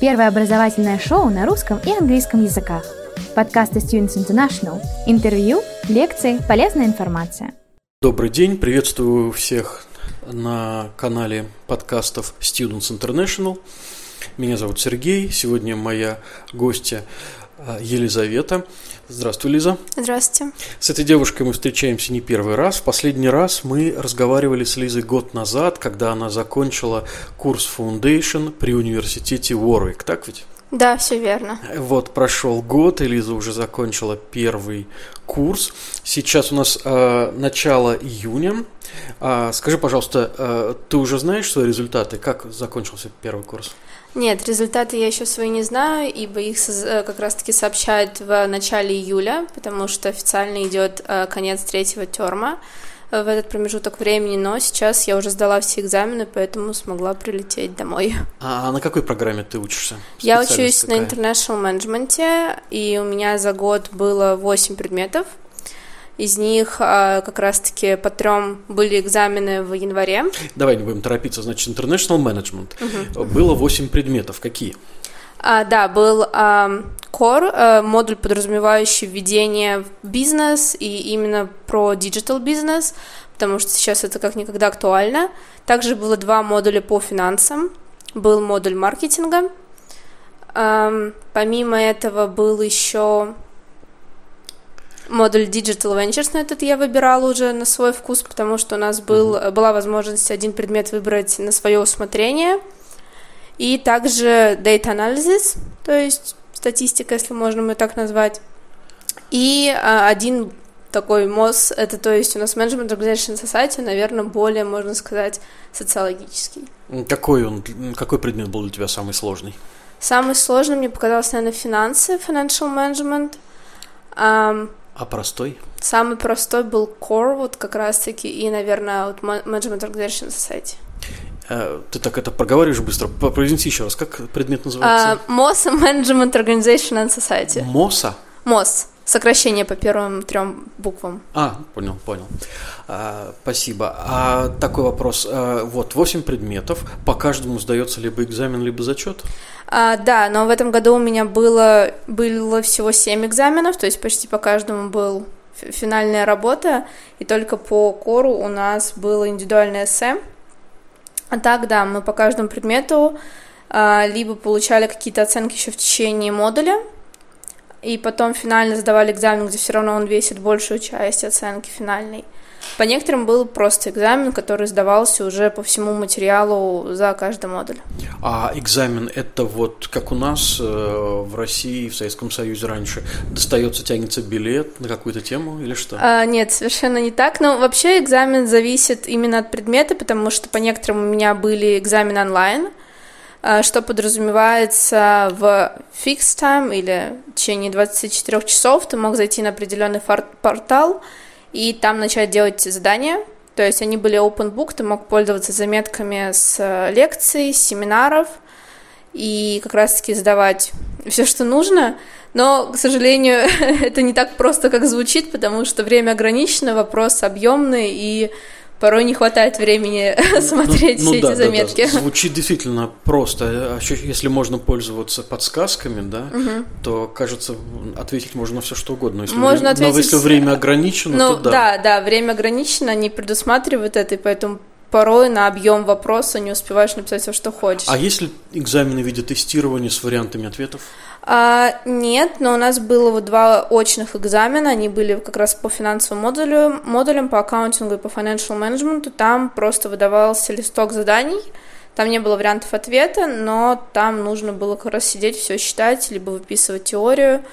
Первое образовательное шоу на русском и английском языках. Подкасты Students International. Интервью, лекции, полезная информация. Добрый день, приветствую всех на канале подкастов Students International. Меня зовут Сергей, сегодня моя гостья Елизавета. Здравствуй, Лиза. Здравствуйте. С этой девушкой мы встречаемся не первый раз. В последний раз мы разговаривали с Лизой год назад, когда она закончила курс Foundation при университете Уорвик, так ведь? Да, все верно. Вот прошел год, и Лиза уже закончила первый курс. Сейчас у нас э, начало июня. А, скажи, пожалуйста, э, ты уже знаешь свои результаты? Как закончился первый курс? Нет, результаты я еще свои не знаю, ибо их э, как раз-таки сообщают в начале июля, потому что официально идет э, конец третьего терма э, в этот промежуток времени, но сейчас я уже сдала все экзамены, поэтому смогла прилететь домой. А на какой программе ты учишься? Я учусь какая? на International Management, и у меня за год было 8 предметов – из них а, как раз-таки по трем были экзамены в январе. Давай не будем торопиться. Значит, International Management. Угу. Было восемь предметов. Какие? А, да, был а, Core, а, модуль, подразумевающий введение в бизнес и именно про digital бизнес, потому что сейчас это как никогда актуально. Также было два модуля по финансам, был модуль маркетинга. А, помимо этого был еще Модуль Digital Ventures на этот я выбирала уже на свой вкус, потому что у нас был, была возможность один предмет выбрать на свое усмотрение. И также Data Analysis, то есть статистика, если можно мы так назвать. И а, один такой МОЗ, это то есть у нас Management Organization Society, наверное, более, можно сказать, социологический. Какой он, какой предмет был для тебя самый сложный? Самый сложный мне показался, наверное, финансы, financial management. Um, а простой? Самый простой был Core, вот как раз-таки, и, наверное, вот Management Organization Society. Э, ты так это проговариваешь быстро. Произнеси еще раз, как предмет называется? Uh, MOSA Management Organization and Society. МОСА? МОС. Сокращение по первым трем буквам. А, понял, понял. А, спасибо. А такой вопрос. А, вот, восемь предметов. По каждому сдается либо экзамен, либо зачет? А, да, но в этом году у меня было, было всего семь экзаменов, то есть почти по каждому был финальная работа, и только по кору у нас было индивидуальное эссе. А так, да, мы по каждому предмету а, либо получали какие-то оценки еще в течение модуля, и потом финально сдавали экзамен, где все равно он весит большую часть оценки финальной. По некоторым был просто экзамен, который сдавался уже по всему материалу за каждый модуль. А экзамен это вот как у нас э, в России, в Советском Союзе раньше, достается, тянется билет на какую-то тему или что? А, нет, совершенно не так. Но вообще экзамен зависит именно от предмета, потому что по некоторым у меня были экзамены онлайн, Э, что подразумевается в fixed time или в течение 24 часов ты мог зайти на определенный портал и там начать делать задания. То есть они были open book, ты мог пользоваться заметками с э, лекций, семинаров и как раз-таки сдавать все, что нужно. Но, к сожалению, это не так просто, как звучит, потому что время ограничено, вопрос объемный и порой не хватает времени ну, смотреть ну, все да, эти заметки. Да, да. Звучит действительно просто. Если можно пользоваться подсказками, да, угу. то кажется, ответить можно на все что угодно. Если можно время, ответить... Но если время ограничено, ну, то да. Да, да, время ограничено, они предусматривают это, и поэтому порой на объем вопроса не успеваешь написать все, что хочешь. А если экзамены в виде тестирования с вариантами ответов? А, нет, но у нас было вот два очных экзамена, они были как раз по финансовому модулю, модулям, по аккаунтингу и по financial management. Там просто выдавался листок заданий, там не было вариантов ответа, но там нужно было как раз сидеть, все считать, либо выписывать теорию,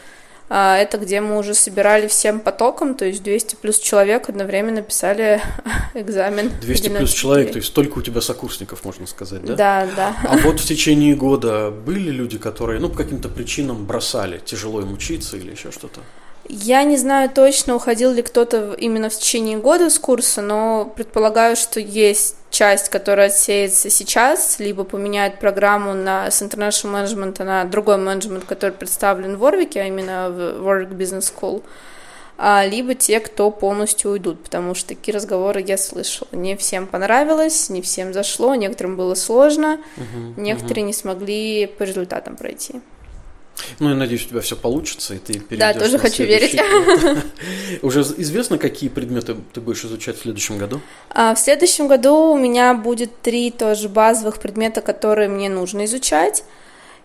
это где мы уже собирали всем потоком, то есть 200 плюс человек одновременно писали экзамен. 200 плюс человек, то есть столько у тебя сокурсников, можно сказать, да? Да, да. А вот в течение года были люди, которые, ну, по каким-то причинам бросали, тяжело им учиться или еще что-то? Я не знаю точно, уходил ли кто-то именно в течение года с курса, но предполагаю, что есть часть, которая отсеется сейчас, либо поменяет программу на, с International Management на другой менеджмент, который представлен в Warwick, а именно в Warwick Business School. а, либо те, кто полностью уйдут, потому что такие разговоры я слышала. Не всем понравилось, не всем зашло, некоторым было сложно, угу, некоторые угу. не смогли по результатам пройти. Ну, я надеюсь, у тебя все получится, и ты перейдешь Да, тоже хочу верить. Уже известно, какие предметы ты будешь изучать в следующем году? А, в следующем году у меня будет три тоже базовых предмета, которые мне нужно изучать.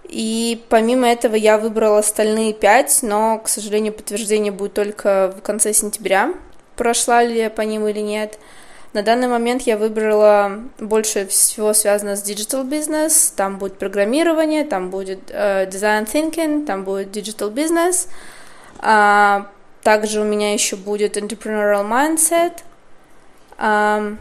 И помимо этого я выбрала остальные пять, но, к сожалению, подтверждение будет только в конце сентября, прошла ли я по ним или нет. На данный момент я выбрала больше всего связано с digital business. Там будет программирование, там будет uh, design thinking, там будет digital business. Uh, также у меня еще будет entrepreneurial mindset. Um,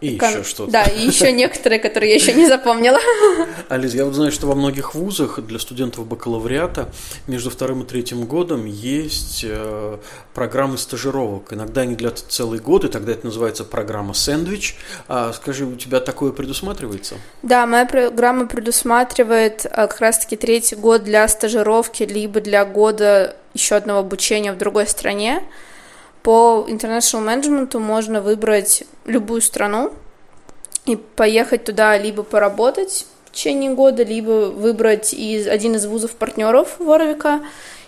и Кон... еще что-то. Да, и еще некоторые, которые я еще не запомнила. Ализ, я вот знаю, что во многих вузах для студентов бакалавриата между вторым и третьим годом есть э, программы стажировок. Иногда они длятся целый год, и тогда это называется программа «Сэндвич». А скажи, у тебя такое предусматривается? Да, моя программа предусматривает э, как раз-таки третий год для стажировки, либо для года еще одного обучения в другой стране. По international management можно выбрать любую страну и поехать туда либо поработать в течение года, либо выбрать из, один из вузов-партнеров Воровика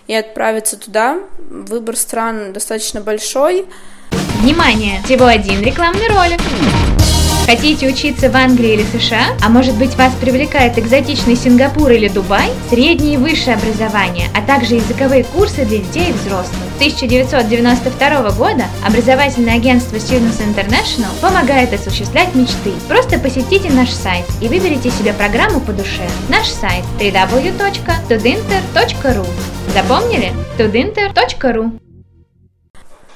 и отправиться туда. Выбор стран достаточно большой. Внимание! Всего один рекламный ролик. Хотите учиться в Англии или США? А может быть вас привлекает экзотичный Сингапур или Дубай? Среднее и высшее образование, а также языковые курсы для детей и взрослых. С 1992 года образовательное агентство Students International помогает осуществлять мечты. Просто посетите наш сайт и выберите себе программу по душе. Наш сайт www.tudinter.ru Запомнили? tudinter.ru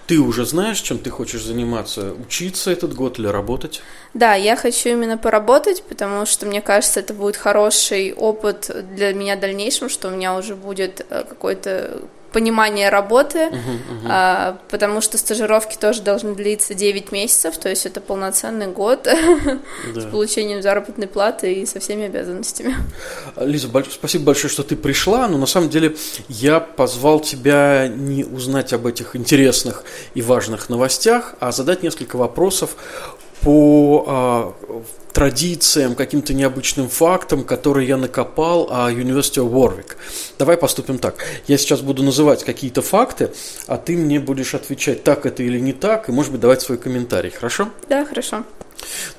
ты уже знаешь, чем ты хочешь заниматься? Учиться этот год или работать? Да, я хочу именно поработать, потому что мне кажется, это будет хороший опыт для меня в дальнейшем, что у меня уже будет э, какой-то понимание работы, uh-huh, uh-huh. А, потому что стажировки тоже должны длиться 9 месяцев, то есть это полноценный год да. с получением заработной платы и со всеми обязанностями. Лиза, больш... спасибо большое, что ты пришла, но на самом деле я позвал тебя не узнать об этих интересных и важных новостях, а задать несколько вопросов по а, традициям, каким-то необычным фактам, которые я накопал о University of Warwick. Давай поступим так. Я сейчас буду называть какие-то факты, а ты мне будешь отвечать, так это или не так, и, может быть, давать свой комментарий. Хорошо? Да, хорошо.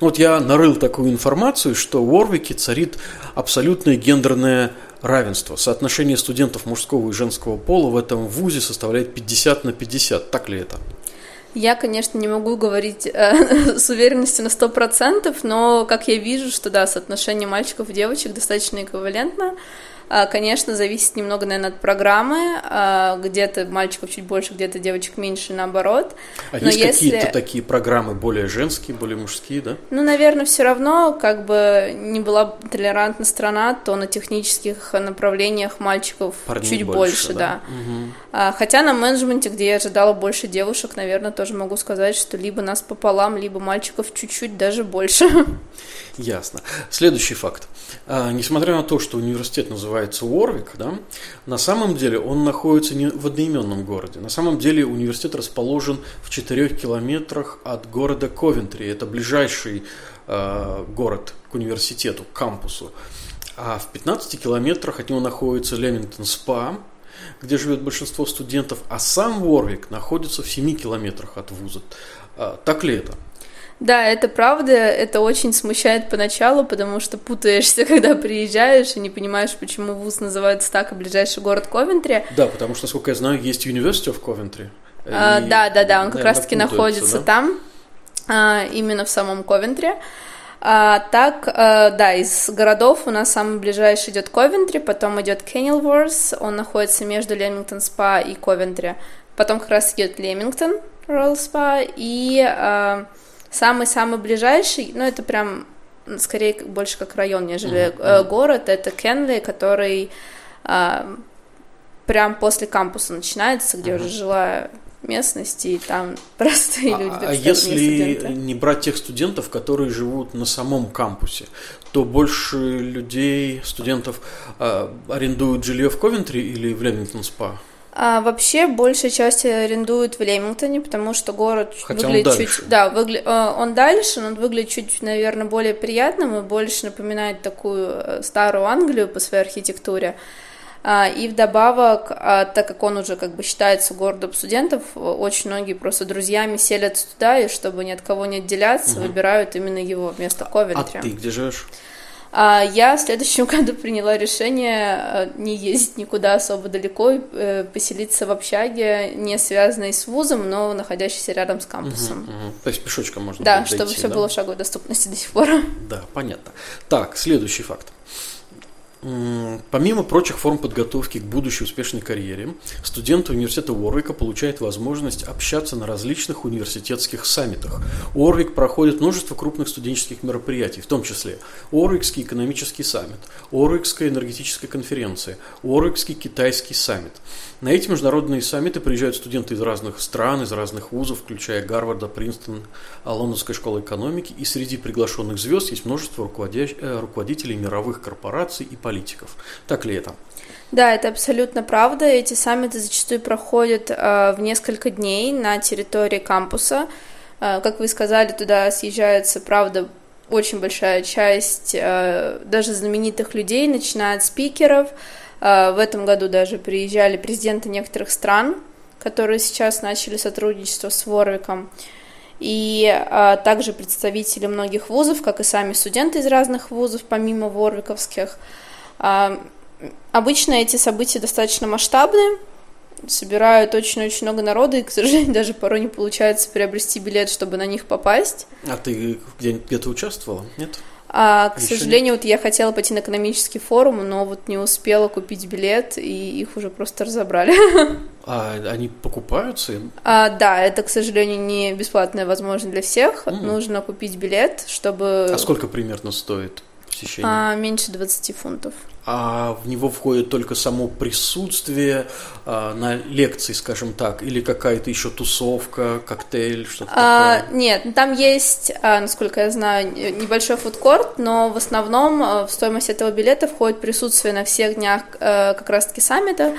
Ну вот я нарыл такую информацию, что в Уорвике царит абсолютное гендерное равенство. Соотношение студентов мужского и женского пола в этом вузе составляет 50 на 50. Так ли это? Я, конечно, не могу говорить э, с уверенностью на 100%, но как я вижу, что да, соотношение мальчиков и девочек достаточно эквивалентно. А, конечно, зависит немного, наверное, от программы. А, где-то мальчиков чуть больше, где-то девочек меньше, наоборот. А Но есть если... какие-то такие программы более женские, более мужские, да? Ну, наверное, все равно, как бы не была толерантна страна, то на технических направлениях мальчиков Парней чуть больше, больше да. Угу. Хотя на менеджменте, где я ожидала больше девушек, наверное, тоже могу сказать, что либо нас пополам, либо мальчиков чуть-чуть даже больше. Ясно. Следующий факт. Несмотря на то, что университет называется называется Уорвик, да, на самом деле он находится не в одноименном городе. На самом деле университет расположен в 4 километрах от города Ковентри. Это ближайший э, город к университету, к кампусу. А в 15 километрах от него находится Лемингтон Спа, где живет большинство студентов, а сам Уорвик находится в 7 километрах от вуза. А, так ли это? Да, это правда, это очень смущает поначалу, потому что путаешься, когда приезжаешь и не понимаешь, почему вуз называется так, а ближайший город Ковентри. Да, потому что, насколько я знаю, есть of Coventry. А, да, да, да, он как раз-таки находится да? там, а, именно в самом Ковентре. А, так, а, да, из городов у нас самый ближайший идет Ковентри, потом идет Кеннелворс, он находится между Лемингтон Спа и Ковентри, потом как раз идет Лемингтон Royal Спа и а, Самый-самый ближайший, ну, это прям скорее больше как район, нежели uh-huh. город, это Кенли, который э, прям после кампуса начинается, где uh-huh. уже жилая местность, и там простые а, люди. А если не брать тех студентов, которые живут на самом кампусе, то больше людей, студентов э, арендуют жилье в Ковентри или в Лемингтон-Спа? А вообще большая часть арендуют в Лемингтоне, потому что город Хотя выглядит он чуть, да, выгля... э, он дальше, но он выглядит чуть, наверное, более приятным и больше напоминает такую э, старую Англию по своей архитектуре. А, И вдобавок, а, так как он уже как бы считается городом студентов, э, очень многие просто друзьями селятся туда, и чтобы ни от кого не отделяться, выбирают именно его вместо А Ковентри. ты где живешь? А я в следующем году приняла решение э, не ездить никуда особо далеко и э, поселиться в общаге, не связанной с вузом, но находящейся рядом с кампусом. Мгм. То есть пешочком можно Да, будет чтобы дойти, все да? было в шаговой доступности до сих пор. Да, понятно. Так, следующий факт. Помимо прочих форм подготовки к будущей успешной карьере, студенты университета Уорвика получают возможность общаться на различных университетских саммитах. Уорвик проходит множество крупных студенческих мероприятий, в том числе Уорвикский экономический саммит, Уорвикская энергетическая конференция, Уорвикский китайский саммит. На эти международные саммиты приезжают студенты из разных стран, из разных вузов, включая Гарварда, Принстон, Лондонской школы экономики, и среди приглашенных звезд есть множество э, руководителей мировых корпораций и политиков. Так ли это? Да, это абсолютно правда. Эти саммиты зачастую проходят э, в несколько дней на территории кампуса. Э, как вы сказали, туда съезжается, правда, очень большая часть э, даже знаменитых людей, начиная от спикеров. Э, в этом году даже приезжали президенты некоторых стран, которые сейчас начали сотрудничество с Ворвиком. И а, также представители многих вузов, как и сами студенты из разных вузов, помимо ворвиковских. А, Обычно эти события достаточно масштабные, собирают очень-очень много народа, и, к сожалению, даже порой не получается приобрести билет, чтобы на них попасть. А ты где- где-то участвовала? Нет? А, к Еще сожалению, вот я хотела пойти на экономический форум, но вот не успела купить билет, и их уже просто разобрали. А они покупаются? А, да, это, к сожалению, не бесплатная возможность для всех. М. Нужно купить билет, чтобы А сколько примерно стоит посещение? а, меньше 20 фунтов. А в него входит только само присутствие а, на лекции, скажем так, или какая-то еще тусовка, коктейль, что-то А, такое? нет, там есть, а, насколько я знаю, не- небольшой фудкорт, но в основном а, в стоимость этого билета входит присутствие на всех днях э, как раз-таки саммита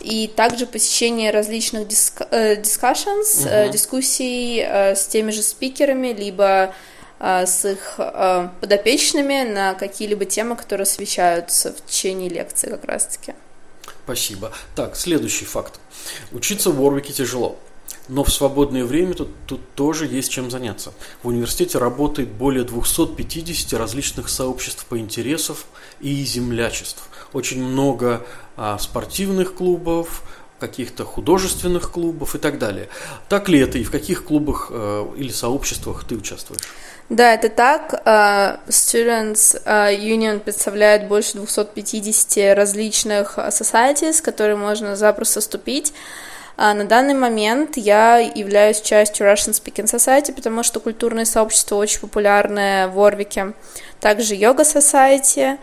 и также посещение различных диск- э, discussions, э, Мгм. дискуссий э, с теми же спикерами, либо э, с их э, подопечными на какие-либо темы, которые освещаются в течение лекции как раз-таки. Спасибо. Так, следующий факт. Учиться в Уорвике тяжело. Но в свободное время тут, тут тоже есть чем заняться. В университете работает более 250 различных сообществ по интересам и землячеств. Очень много а, спортивных клубов, каких-то художественных клубов и так далее. Так ли это и в каких клубах э, или сообществах ты участвуешь? Да, это так. А, Students а, Union представляет больше 250 различных societies, которые можно запросто вступить. А На данный момент я являюсь частью Russian Speaking Society, потому что культурное сообщество очень популярное в Орвике. Также Yoga Society,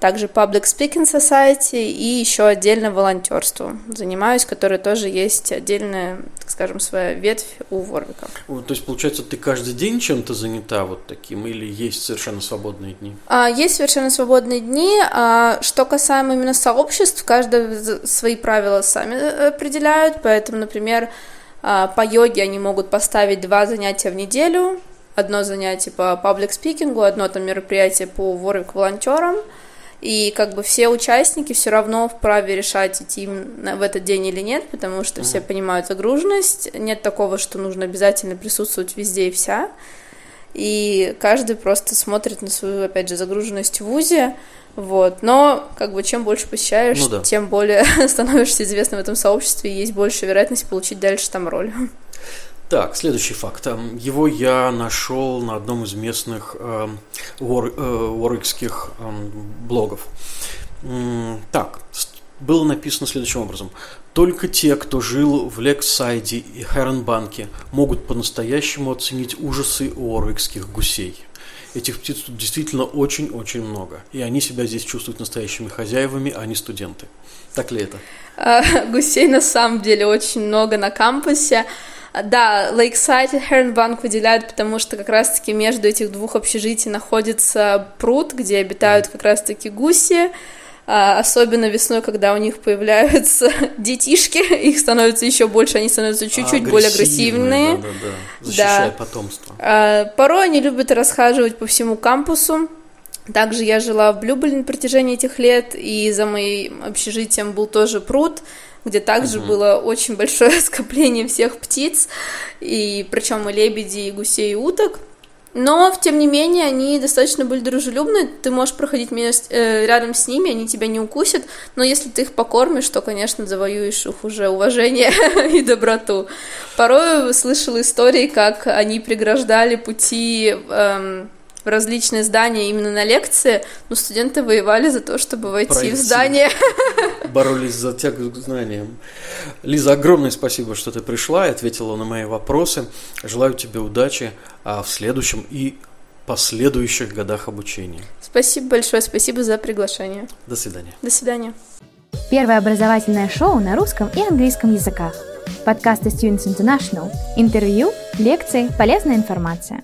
также Public Speaking Society и еще отдельно волонтерство занимаюсь, которое тоже есть отдельная, так скажем, своя ветвь у Ворвика. Вот, То есть, получается, ты каждый день чем-то занята вот таким или есть совершенно свободные дни? А, Есть совершенно свободные дни. А, Что касаемо именно сообществ, каждое свои правила сами э, определяют. Поэтому, например, а, по йоге они могут поставить два занятия в неделю. Одно занятие по паблик спикингу, одно там мероприятие по ворвик волонтерам. И как бы все участники все равно вправе решать, идти им в этот день или нет, потому что все понимают загруженность. Нет такого, что нужно обязательно присутствовать везде и вся. И каждый просто смотрит на свою, опять же, загруженность в ВУЗе, вот. Но, как бы, чем больше посещаешь, Ну да. тем более становишься известным в этом сообществе, и есть больше вероятность получить дальше там роль. Так, следующий факт. Эм, Его я нашел на одном из местных эм, вор- э, эм, блогов. Так, было написано следующим образом. Только те, кто жил в Лексайде и Херенбанке, могут по-настоящему оценить ужасы уорвикских гусей. Этих птиц тут действительно очень-очень много. И они себя здесь чувствуют настоящими хозяевами, а не студенты. Так ли это? А, Гусей на самом деле очень много на кампусе. Да, Лейксайд и Хернбанк выделяют, потому что как раз-таки между этих двух общежитий находится пруд, где обитают как раз-таки гуси. а, особенно весной, когда у них появляются детишки, их становится еще больше, они становятся чуть-чуть более агрессивные. Да, да, да. Защищая да. потомство. А, порой они любят расхаживать по всему кампусу. Также я жила в Bluebell на протяжении этих лет, и за моим общежитием был тоже пруд, где также угу. было очень большое скопление всех птиц, и причем и лебеди, и гусей, и уток. Но, тем не менее, они достаточно были дружелюбны, ты можешь проходить э, рядом с ними, они тебя не укусят, но если ты их покормишь, то, конечно, завоюешь их уже уважение и доброту. Порой слышала истории, как они преграждали пути эм, в различные здания именно на лекции, но студенты воевали за то, чтобы войти Пройти. в здание. Боролись за тягу к знаниям. Лиза, огромное спасибо, что ты пришла и ответила на мои вопросы. Желаю тебе удачи а в следующем и последующих годах обучения. Спасибо большое, спасибо за приглашение. До свидания. До свидания. Первое образовательное шоу на русском и английском языках. Подкасты Students International. Интервью, лекции, полезная информация.